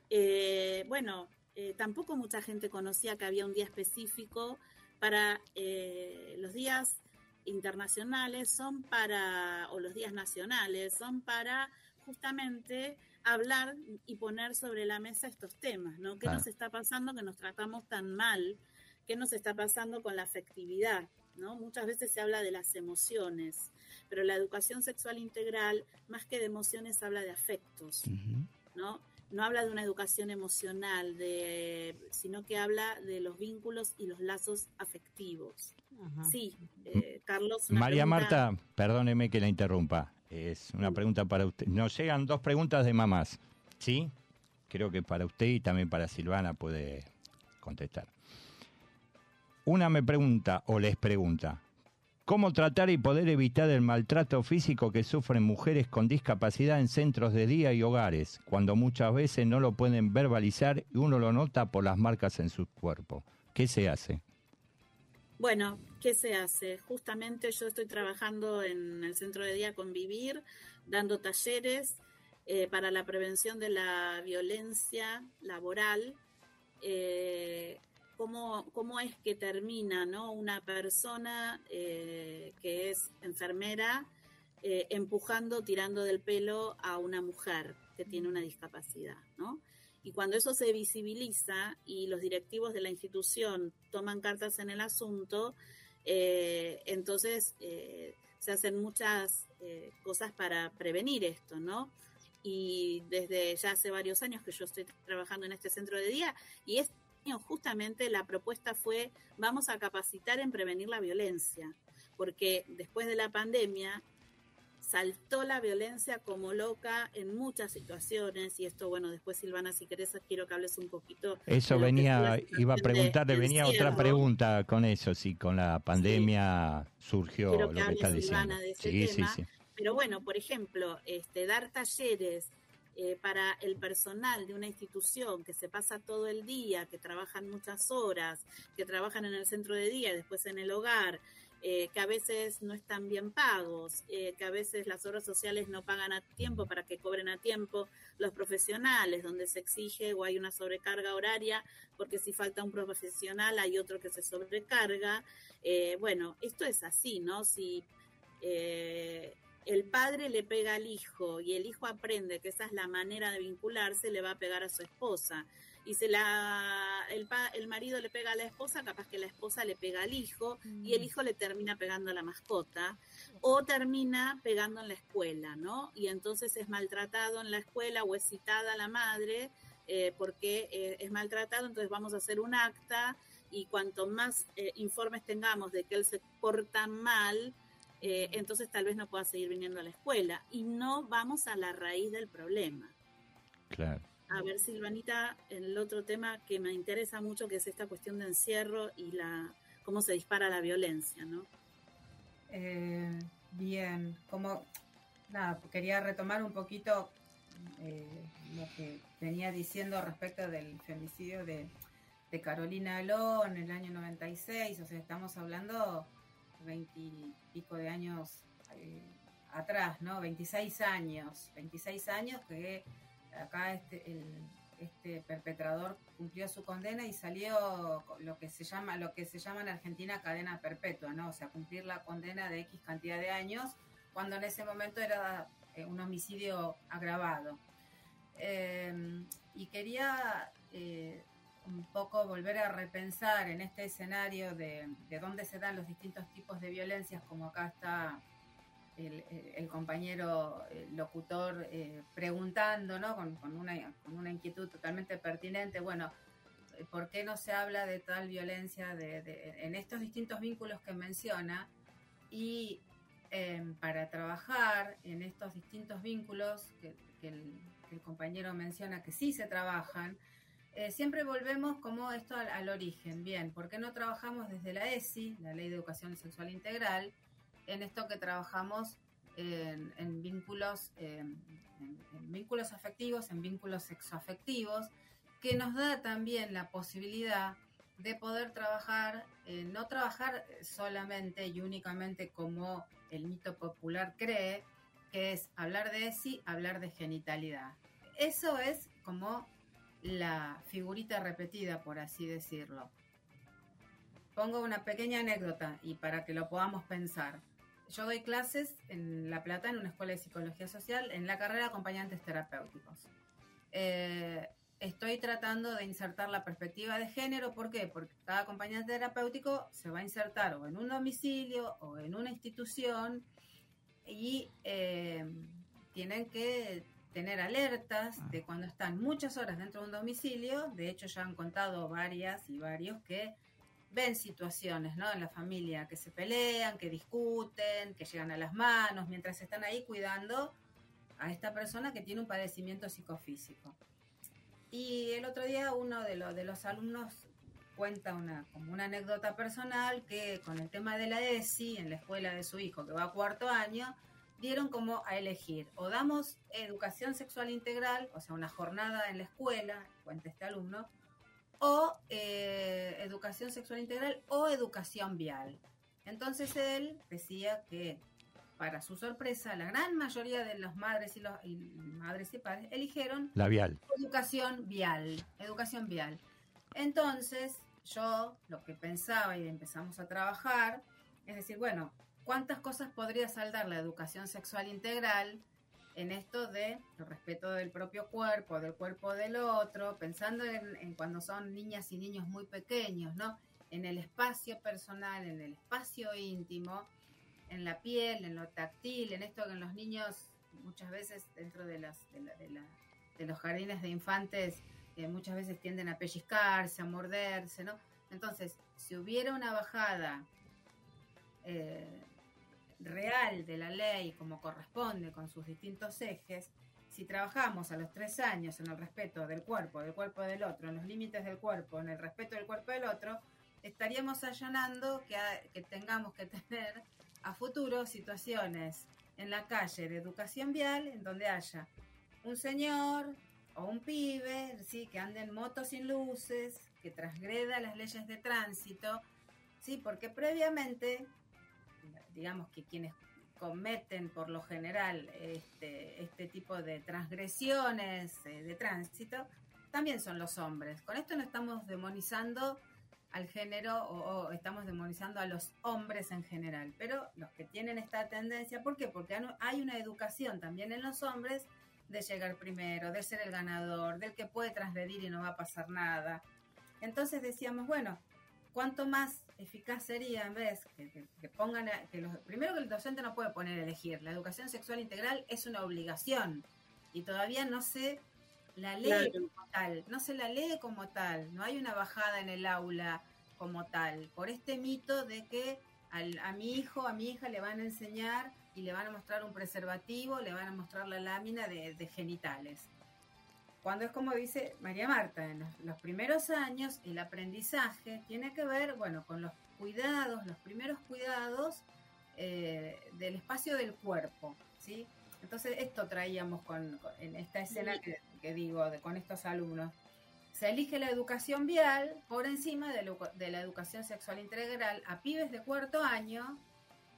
eh, bueno, eh, tampoco mucha gente conocía que había un día específico para eh, los días internacionales, son para, o los días nacionales, son para justamente hablar y poner sobre la mesa estos temas, ¿no? ¿Qué Claro. nos está pasando que nos tratamos tan mal? ¿Qué nos está pasando con la afectividad? ¿no? Muchas veces se habla de las emociones, pero la educación sexual integral, más que de emociones, habla de afectos, ¿no? No habla de una educación emocional, de, sino que habla de los vínculos y los lazos afectivos. Sí, eh, Carlos. María pregunta- Marta, perdóneme que la interrumpa. Es una pregunta para usted. Nos llegan dos preguntas de mamás. ¿Sí? Creo que para usted y también para Silvana puede contestar. Una me pregunta o les pregunta, ¿cómo tratar y poder evitar el maltrato físico que sufren mujeres con discapacidad en centros de día y hogares, cuando muchas veces no lo pueden verbalizar y uno lo nota por las marcas en su cuerpo? ¿Qué se hace? Bueno, ¿qué se hace? Justamente yo estoy trabajando en el centro de día Convivir, dando talleres eh, para la prevención de la violencia laboral. Eh, cómo, cómo es que termina ¿no? una persona eh, que es enfermera empujando, tirando del pelo a una mujer que tiene una discapacidad, ¿no? Y cuando eso se visibiliza y los directivos de la institución toman cartas en el asunto, eh, entonces eh, se hacen muchas eh, cosas para prevenir esto, ¿no? Y desde ya hace varios años que yo estoy trabajando en este centro de día y este año justamente la propuesta fue vamos a capacitar en prevenir la violencia, porque después de la pandemia saltó la violencia como loca en muchas situaciones y esto bueno después Silvana si querés quiero que hables un poquito Eso venía, iba a de preguntarle, venía otra pregunta con eso, si con la pandemia surgió Quiero lo que está diciendo. Silvana de ese Sí, sí, tema. sí. Pero bueno, por ejemplo, este, dar talleres eh, para el personal de una institución que se pasa todo el día, que trabajan muchas horas, que trabajan en el centro de día después en el hogar, eh, que a veces no están bien pagos, eh, que a veces las obras sociales no pagan a tiempo para que cobren a tiempo los profesionales, donde se exige o hay una sobrecarga horaria, porque si falta un profesional hay otro que se sobrecarga. Eh, bueno, esto es así, ¿no? Si el padre le pega al hijo y el hijo aprende que esa es la manera de vincularse, le va a pegar a su esposa. Y si la, el, pa- el marido le pega a la esposa, capaz que la esposa le pega al hijo y el hijo le termina pegando a la mascota o termina pegando en la escuela, ¿no? Y entonces es maltratado en la escuela o es citada la madre eh, porque eh, es maltratado, entonces vamos a hacer un acta y cuanto más eh, informes tengamos de que él se porta mal, eh, entonces tal vez no pueda seguir viniendo a la escuela y no vamos a la raíz del problema. Claro. A ver, Silvanita, el otro tema que me interesa mucho, que es esta cuestión de encierro y la cómo se dispara la violencia, ¿no? Eh, bien, como nada, quería retomar un poquito eh, lo que venía diciendo respecto del femicidio de, de Carolina Aló en el año 96, o sea, estamos hablando veintipico de años eh, atrás, ¿no? 26 años, 26 años que acá este, este perpetrador cumplió su condena y salió lo que se llama lo que se llama en Argentina cadena perpetua, ¿no? O sea, cumplir la condena de X cantidad de años cuando en ese momento era eh, un homicidio agravado. Eh, y quería eh, un poco volver a repensar en este escenario de, de dónde se dan los distintos tipos de violencias, como acá está el, el- el compañero eh, locutor eh, preguntando, ¿no? Con, con una, con una inquietud totalmente pertinente. Bueno, eh, ¿por qué no se habla de tal violencia de, de- en estos distintos vínculos que menciona? Y eh, para trabajar en estos distintos vínculos que, que el, que el compañero menciona que sí se trabajan, eh, siempre volvemos como esto al, al origen. Bien, ¿por qué no trabajamos desde la ESI, la Ley de Educación Sexual Integral, en esto que trabajamos en, vínculos, vínculos afectivos, en vínculos sexoafectivos, que nos da también la posibilidad de poder trabajar, eh, no trabajar solamente y únicamente como el mito popular cree, que es hablar de ESI, hablar de genitalidad. Eso es como la figurita repetida, por así decirlo. Pongo una pequeña anécdota y para que lo podamos pensar. Yo doy clases en La Plata, en una escuela de psicología social, en la carrera de acompañantes terapéuticos. Eh, estoy tratando de insertar la perspectiva de género, ¿por qué? Porque cada acompañante terapéutico se va a insertar o en un domicilio o en una institución y eh, tienen que tener alertas de cuando están muchas horas dentro de un domicilio. De hecho, ya han contado varias y varios que ven situaciones ¿no? en la familia que se pelean, que discuten, que llegan a las manos, mientras están ahí cuidando a esta persona que tiene un padecimiento psicofísico. Y el otro día uno de, los de los alumnos cuenta una, como una anécdota personal que con el tema de la ESI en la escuela de su hijo que va a cuarto año, dieron como a elegir o damos educación sexual integral, o sea, una jornada en la escuela, cuenta este alumno, o eh, educación sexual integral o educación vial. Entonces él decía que para su sorpresa la gran mayoría de las madres y los y madres y padres eligieron Labial. educación vial, educación vial. Entonces, yo lo que pensaba y empezamos a trabajar, es decir, bueno, ¿cuántas cosas podría saldar la educación sexual integral en esto de el respeto del propio cuerpo, del cuerpo del otro, pensando en, cuando son niñas y niños muy pequeños, ¿no? En el espacio personal, en el espacio íntimo, en la piel, en lo táctil, en esto que en los niños muchas veces dentro de, de los jardines de infantes eh, muchas veces tienden a pellizcarse, a morderse, ¿no? Entonces, si hubiera una bajada eh, real de la ley como corresponde con sus distintos ejes, si trabajamos a los tres años en el respeto del cuerpo, del cuerpo del otro, en los límites del cuerpo, en el respeto del cuerpo del otro, estaríamos allanando que, ha- que tengamos que <laughs> tener a futuro situaciones en la calle de educación vial en donde haya un señor o un pibe, sí, que ande en moto sin luces, que transgreda las leyes de tránsito, sí, porque previamente digamos que quienes cometen por lo general este, este tipo de transgresiones eh, de tránsito, también son los hombres. Con esto no estamos demonizando al género o, o estamos demonizando a los hombres en general, pero los que tienen esta tendencia, ¿por qué? Porque hay una educación también en los hombres de llegar primero, de ser el ganador, del que puede transgredir y no va a pasar nada. Entonces decíamos, bueno, cuánto más eficaz sería en vez que, que- que pongan, a- que los, primero que el docente no puede poner a elegir, la educación sexual integral es una obligación y todavía no se la Claro. como tal, no se la lee como tal, no hay una bajada en el aula como tal, por este mito de que al- a mi hijo, a mi hija le van a enseñar y le van a mostrar un preservativo, le van a mostrar la lámina de, de genitales. Cuando es como dice María Marta, en los, los primeros años el aprendizaje tiene que ver, bueno, con los cuidados, los primeros cuidados eh, del espacio del cuerpo, ¿sí? Entonces esto traíamos con, con- en esta escena que, que digo, de, con estos alumnos. Se elige la educación vial por encima de, lo- de la educación sexual integral a pibes de cuarto año,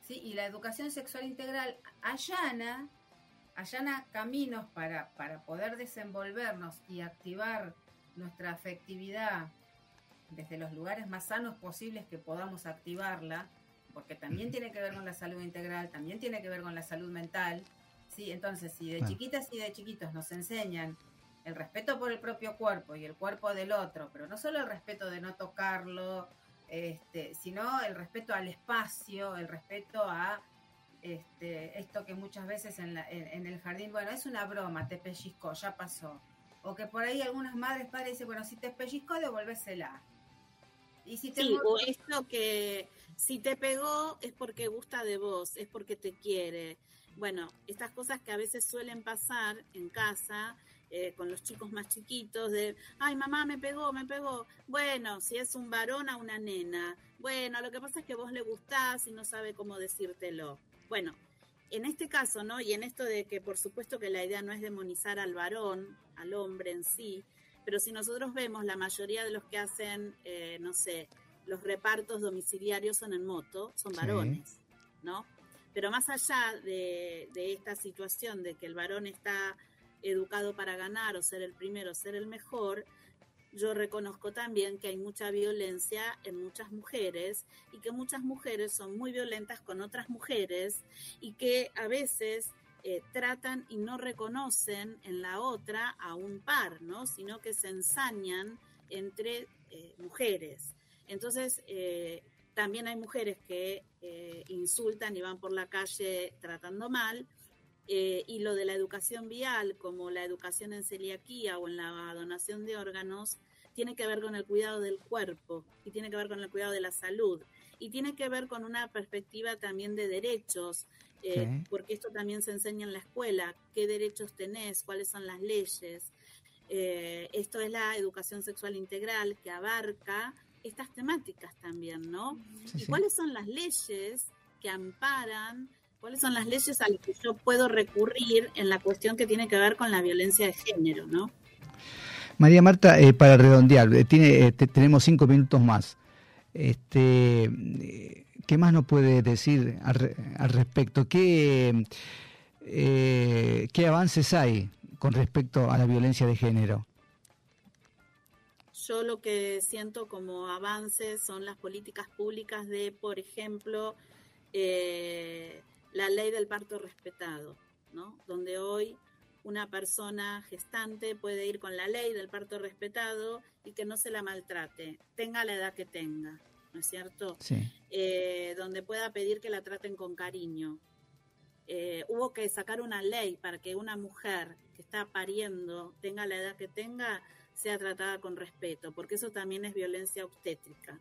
¿sí? Y la educación sexual integral allana allana caminos para, para poder desenvolvernos y activar nuestra afectividad desde los lugares más sanos posibles que podamos activarla, porque también tiene que ver con la salud integral, también tiene que ver con la salud mental. ¿sí? Entonces, si de chiquitas y de chiquitos nos enseñan el respeto por el propio cuerpo y el cuerpo del otro, pero no solo el respeto de no tocarlo, este, sino el respeto al espacio, el respeto a este, esto que muchas veces en, la- en- en el jardín, bueno, es una broma, te pellizcó, ya pasó. O que por ahí algunas madres, padres dicen, bueno, si te pellizcó, devolvésela. Y si te Sí, o esto que si te pegó es porque gusta de vos, es porque te quiere. Bueno, estas cosas que a veces suelen pasar en casa eh, con los chicos más chiquitos de, ay mamá me pegó, me pegó. Bueno, si es un varón a una nena. Bueno, lo que pasa es que vos le gustás y no sabe cómo decírtelo. Bueno, en este caso, ¿no? Y en esto de que por supuesto que la idea no es demonizar al varón, al hombre en sí, pero si nosotros vemos la mayoría de los que hacen, eh, no sé, los repartos domiciliarios son en moto, son Sí. varones, ¿no? Pero más allá de, de esta situación de que el varón está educado para ganar o ser el primero o ser el mejor, yo reconozco también que hay mucha violencia en muchas mujeres y que muchas mujeres son muy violentas con otras mujeres y que a veces eh, tratan y no reconocen en la otra a un par, ¿no? Sino que se ensañan entre eh, mujeres. Entonces, eh, también hay mujeres que insultan y van por la calle tratando mal. Eh, y lo de la educación vial, como la educación en celiaquía o en la donación de órganos, tiene que ver con el cuidado del cuerpo y tiene que ver con el cuidado de la salud y tiene que ver con una perspectiva también de derechos, eh, porque esto también se enseña en la escuela, qué derechos tenés, cuáles son las leyes. Eh, esto es la educación sexual integral que abarca estas temáticas también, ¿no? Sí, ¿Y sí. cuáles son las leyes que amparan? ¿Cuáles son las leyes a las que yo puedo recurrir en la cuestión que tiene que ver con la violencia de género, ¿no? María Marta, eh, para redondear, eh, tiene, eh, te- tenemos cinco minutos más. Este, ¿Qué más nos puede decir al, re- al respecto? ¿Qué, eh, ¿Qué avances hay con respecto a la violencia de género? Yo lo que siento como avances son las políticas públicas de, por ejemplo, eh, la ley del parto respetado, ¿no? Donde hoy una persona gestante puede ir con la ley del parto respetado y que no se la maltrate, tenga la edad que tenga, ¿no es cierto? Sí. eh, donde pueda pedir que la traten con cariño. Eh, hubo que sacar una ley para que una mujer que está pariendo, tenga la edad que tenga, sea tratada con respeto, porque eso también es violencia obstétrica.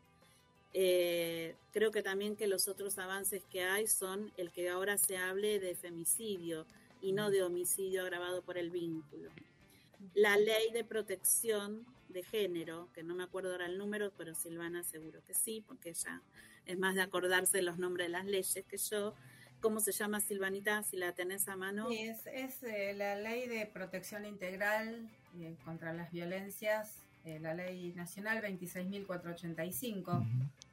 Eh, creo que también que los otros avances que hay son el que ahora se hable de femicidio y no de homicidio agravado por el vínculo. La ley de protección de género, que no me acuerdo ahora el número, pero Silvana seguro que sí, porque ella es más de acordarse los nombres de las leyes que yo. ¿Cómo se llama Silvanita? Si la tenés a mano. Sí, es, es, eh, la ley de protección integral eh, contra las violencias, eh, la ley nacional 26.485.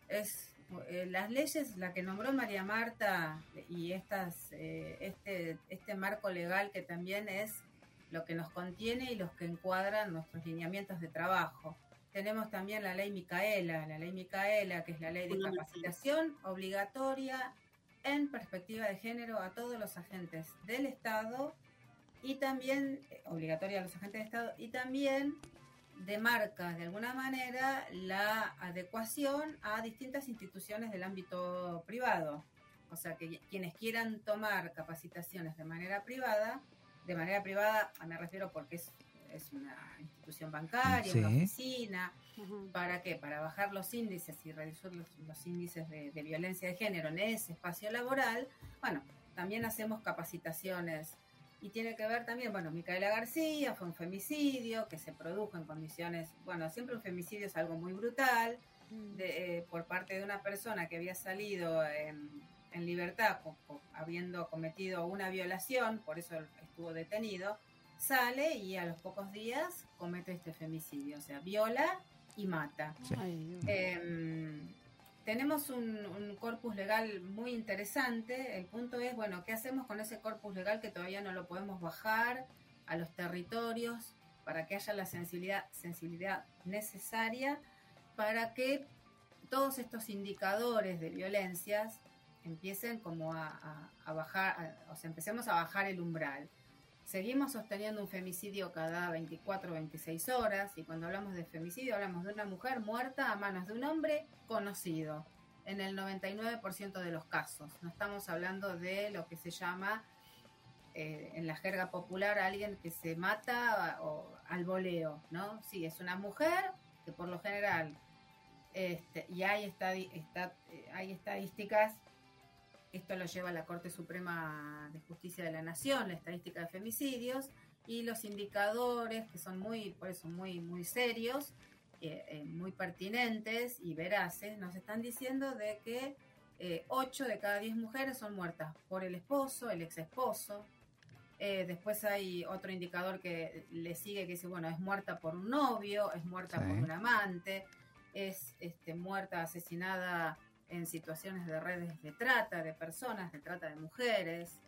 Es eh, las leyes, la que nombró María Marta y estas, eh, este, este marco legal que también es lo que nos contiene y los que encuadran nuestros lineamientos de trabajo. Tenemos también la ley Micaela, la ley Micaela, que es la ley de capacitación obligatoria en perspectiva de género a todos los agentes del Estado y también, eh, obligatoria a los agentes del Estado, y también demarca de alguna manera la adecuación a distintas instituciones del ámbito privado. O sea, que quienes quieran tomar capacitaciones de manera privada, de manera privada me refiero porque es, es una institución bancaria, una oficina, ¿para qué? Para bajar los índices y reducir los, los índices de, de violencia de género en ese espacio laboral. Bueno, también hacemos capacitaciones y tiene que ver también, bueno, Micaela García fue un femicidio que se produjo en condiciones, bueno, siempre un femicidio es algo muy brutal, de, eh, por parte de una persona que había salido en, en libertad habiendo cometido una violación, por eso estuvo detenido, sale y a los pocos días comete este femicidio, o sea, viola y mata. Eh, tenemos un, corpus legal muy interesante. El punto es, bueno, ¿qué hacemos con ese corpus legal que todavía no lo podemos bajar a los territorios para que haya la sensibilidad, necesaria para que todos estos indicadores de violencias empiecen como a, bajar, o sea, empecemos a bajar el umbral. Seguimos sosteniendo un femicidio cada 24 o 26 horas y cuando hablamos de femicidio hablamos de una mujer muerta a manos de un hombre conocido en el 99% de los casos. No estamos hablando de lo que se llama eh, en la jerga popular alguien que se mata o al voleo, ¿no? Sí, es una mujer que por lo general este, y hay, eh, hay estadísticas esto lo lleva la Corte Suprema de Justicia de la Nación, la estadística de femicidios, y los indicadores, que son muy, por eso, muy, muy serios, eh, eh, muy pertinentes y veraces, nos están diciendo de que eh, 8 de cada 10 mujeres son muertas por el esposo, el ex esposo. Eh, después hay otro indicador que le sigue que dice, bueno, es muerta por un novio, es muerta Sí. por un amante, es este, muerta, asesinada en situaciones de redes de trata de personas, de trata de mujeres.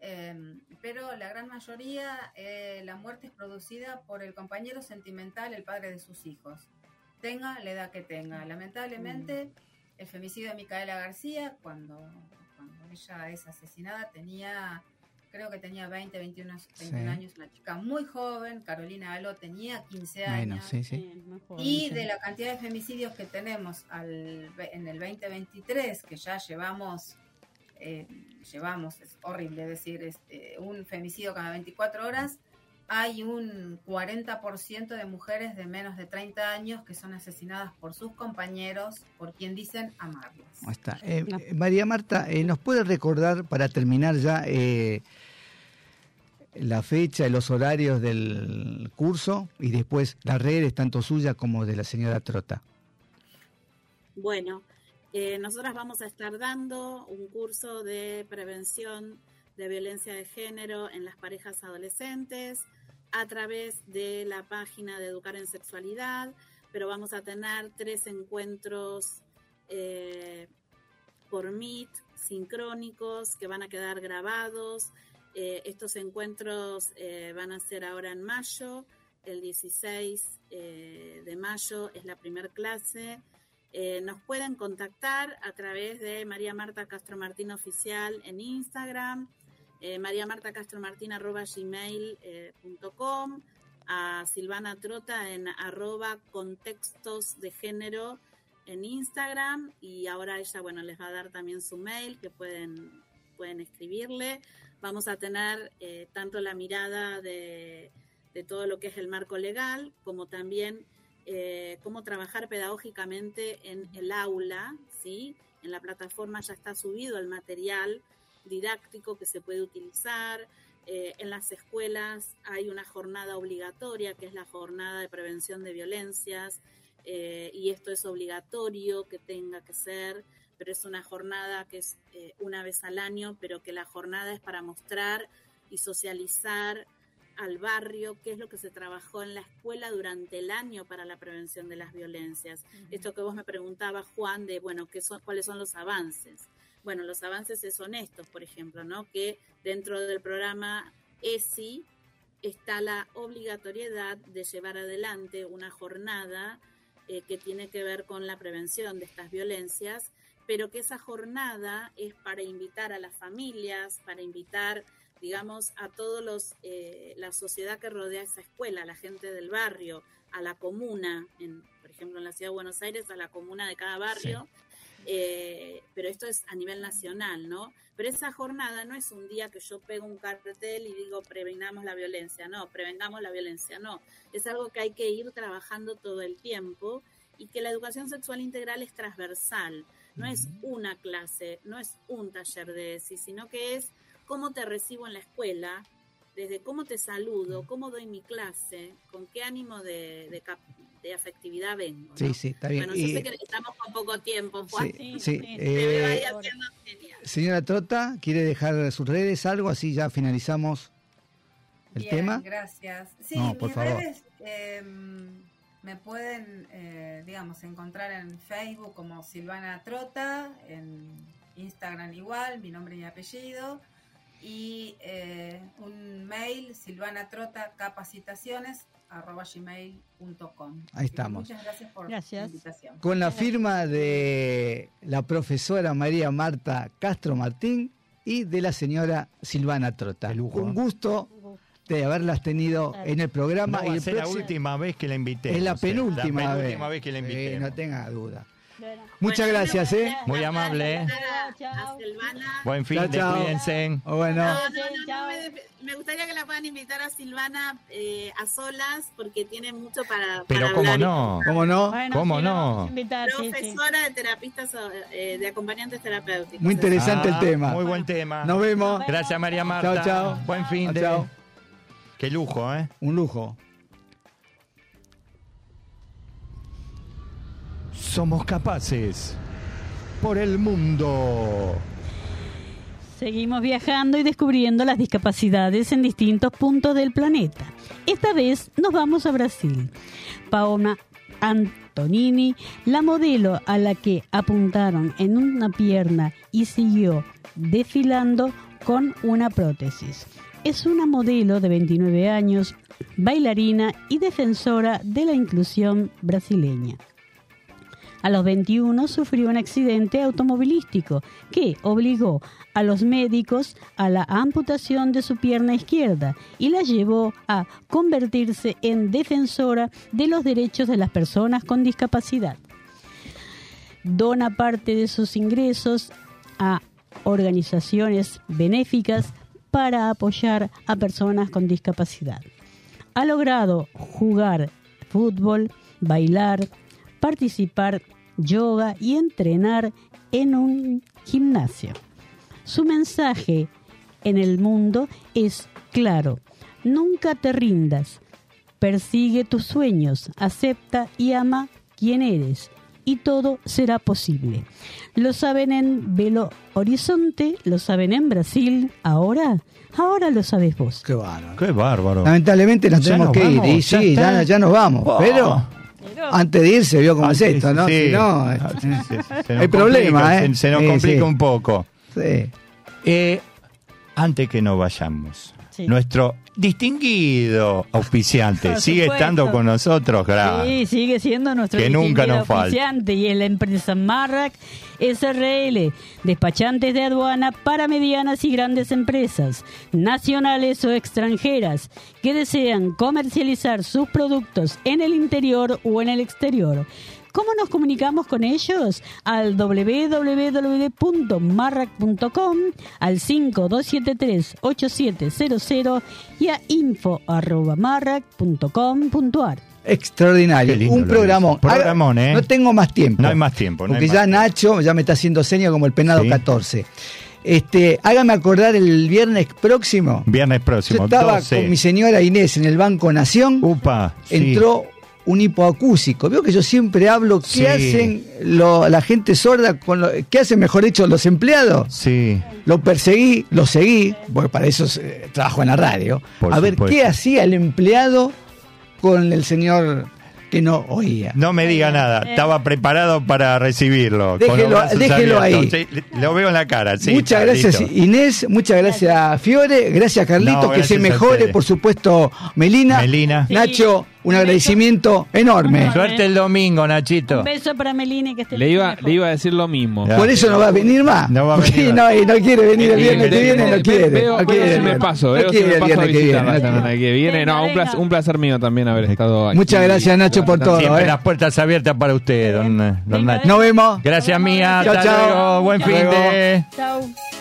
Eh, pero la gran mayoría, eh, la muerte es producida por el compañero sentimental, el padre de sus hijos. Tenga la edad que tenga. Lamentablemente, el femicidio de Micaela García, cuando, cuando ella es asesinada, tenía, creo que tenía 20, 21, 21 Sí. años, una chica muy joven. Carolina Aló tenía 15 años. Menos, sí, sí. Y de la cantidad de femicidios que tenemos al, ve- en el 2023, que ya llevamos, eh, llevamos, es horrible decir, este, un femicidio cada 24 horas, hay un 40% de mujeres de menos de 30 años que son asesinadas por sus compañeros, por quien dicen amarlas. Ahí está. Eh, No. eh, María Marta, eh, ¿nos puede recordar para terminar ya eh, la fecha y los horarios del curso y después las redes, tanto suya como de la señora Trota? Bueno, eh, nosotras vamos a estar dando un curso de prevención de violencia de género en las parejas adolescentes a través de la página de Educar en Sexualidad, pero vamos a tener tres encuentros eh, por Meet, sincrónicos, que van a quedar grabados. Eh, estos encuentros eh, van a ser ahora en mayo, el 16 eh, de mayo es la primera clase. Nos pueden contactar a través de María Marta Castro Martín Oficial en Instagram, eh, mariamartacastromartin.gmail.com, a Silvana Trota en arroba contextos de género en Instagram y ahora ella, bueno, les va a dar también su mail que pueden, pueden escribirle. Vamos a tener eh, tanto la mirada de, de todo lo que es el marco legal como también eh, cómo trabajar pedagógicamente en el aula, ¿sí? En la plataforma ya está subido el material didáctico que se puede utilizar. Eh, en las escuelas hay una jornada obligatoria, que es la jornada de prevención de violencias, y esto es obligatorio que tenga que ser, pero es una jornada que es eh, una vez al año, pero que la jornada es para mostrar y socializar al barrio qué es lo que se trabajó en la escuela durante el año para la prevención de las violencias. Esto que vos me preguntabas, Juan, de, bueno, ¿qué son, ¿cuáles son los avances? Bueno, los avances son estos, por ejemplo, ¿no? Que dentro del programa ESI está la obligatoriedad de llevar adelante una jornada eh, que tiene que ver con la prevención de estas violencias, pero que esa jornada es para invitar a las familias, para invitar, digamos, a todos los, eh, la sociedad que rodea esa escuela, a la gente del barrio, a la comuna, en, por ejemplo, en la ciudad de Buenos Aires, a la comuna de cada barrio. Eh, pero esto es a nivel nacional, ¿no? Pero esa jornada no es un día que yo pego un cartel y digo prevengamos la violencia, no, prevengamos la violencia, no. Es algo que hay que ir trabajando todo el tiempo y que la educación sexual integral es transversal, no es una clase, no es un taller de ESI, sino que es cómo te recibo en la escuela, desde cómo te saludo, cómo doy mi clase, con qué ánimo de, de, cap- de afectividad vengo. ¿no? Sí, sí, está bien. Bueno, yo Y- sé que estamos con poco tiempo, Juan. Sí, sí, veo ahí eh, haciendo genial. señora Trota, ¿quiere dejar sus redes algo? Así ya finalizamos el Bien, tema. Gracias. Sí, No, por mis favor. redes eh, me pueden, eh, digamos, encontrar en Facebook como Silvana Trota, en Instagram igual, mi nombre y apellido, y eh, un mail, silvanatrota capacitaciones arroba gmail.com. Ahí estamos. Muchas gracias por Gracias. la invitación. Con la firma de la profesora María Marta Castro Martín y de la señora Silvana Trota. Lujo, Un ¿eh? gusto de haberlas tenido en el No programa. va y a el ser la última vez que la invité. es la penúltima, La penúltima vez que la Sí, invité. no tenga duda. Bueno, Muchas Bueno, gracias, ¿eh? Muy amable, ¿eh? Chao. Silvana. Buen fin, Chao, de chao. cuídense. Bueno, No, no, no, no, me, me gustaría que la puedan invitar a Silvana eh, a solas porque tiene mucho para, Pero para cómo hablar. no. ¿cómo no? bueno, ¿Cómo sí, no? sí, sí. Profesora de terapistas, eh, de acompañantes terapéuticos. Muy interesante Ah, el tema. Muy buen tema. Nos vemos. Gracias, María Marta. Chao, chao. Buen fin de. Qué lujo, ¿eh? Un lujo. Somos capaces por el mundo. Seguimos viajando y descubriendo las discapacidades en distintos puntos del planeta. Esta vez nos vamos a Brasil. Paola Antonini, la modelo a la que apuntaron en una pierna y siguió desfilando con una prótesis. Es una modelo de 29 años, bailarina y defensora de la inclusión brasileña. A los 21 sufrió un accidente automovilístico que obligó a los médicos a la amputación de su pierna izquierda y la llevó a convertirse en defensora de los derechos de las personas con discapacidad. Dona parte de sus ingresos a organizaciones benéficas para apoyar a personas con discapacidad. Ha logrado jugar fútbol, bailar, participar yoga y entrenar en un gimnasio. Su mensaje en el mundo es claro, nunca te rindas, persigue tus sueños, acepta y ama quien eres y todo será posible. Lo saben en Belo Horizonte, lo saben en Brasil, ahora, ahora lo sabes vos. Qué bárbaro. Qué bárbaro. Lamentablemente nos Ya tenemos nos que ir. vamos, Y ya sí, ya, nos vamos. Oh. Pero antes de ir se vio cómo es Antes, esto, ¿no? sí. Si no, Ah, sí. Se nos hay problema, ¿eh? Se, se nos Sí, complica sí. un poco. sí. Eh, antes que nos vayamos, Sí. nuestro distinguido auspiciante <laughs> Por sigue supuesto. estando con nosotros, gra- Sí, sigue siendo nuestro Que nunca nos y es la empresa Marrac SRL, despachantes de aduana para medianas y grandes empresas, nacionales o extranjeras, que desean comercializar sus productos en el interior o en el exterior. ¿Cómo nos comunicamos con ellos? Al www.marrac.com, al 5273-8700 y a info.marrac.com.ar. Extraordinario. Lindo Un lo programón. ¿eh? No tengo más tiempo. No hay más tiempo. no Porque más ya tiempo. Nacho ya me está haciendo señas como el penado Sí. 14. Este, hágame acordar el viernes próximo. Viernes Yo próximo, estaba 12. con mi señora Inés en el Banco Nación. Upa, sí. Un hipoacúsico. Veo que yo siempre hablo, ¿qué Sí. hacen lo- la gente sorda? Con lo- ¿Qué hacen, mejor dicho, los empleados? Sí. Lo perseguí, lo seguí, porque para eso eh, trabajo en la radio. Por a ver. ¿qué hacía el empleado con el señor que no oía? No me diga nada, estaba preparado para recibirlo. Déjelo- ahí. Sí, lo veo en la cara, sí. muchas gracias listo. Inés, muchas gracias Fiore, gracias Carlito, No, que se mejore, por supuesto Melina. Melina. Nacho, un agradecimiento enorme. Suerte el domingo, Nachito. Un beso para Melina y que esté Le iba, le iba a decir lo mismo. Ya. Por eso no va a venir más. No va a venir no, no quiere venir el viernes que viene, no quiere. Veo, no veo quiere si me paso, No veo si quiere me el paso a viernes que visitar viene. la semana que viene. Venga, No, un placer, venga. un placer mío también haber estado aquí. Muchas gracias, Nacho, por todo. Siempre ¿eh? las puertas abiertas para usted, don, Nacho. Nos vemos. Gracias, mía. Chao, Hasta chao. luego. Buen fin de. Chau.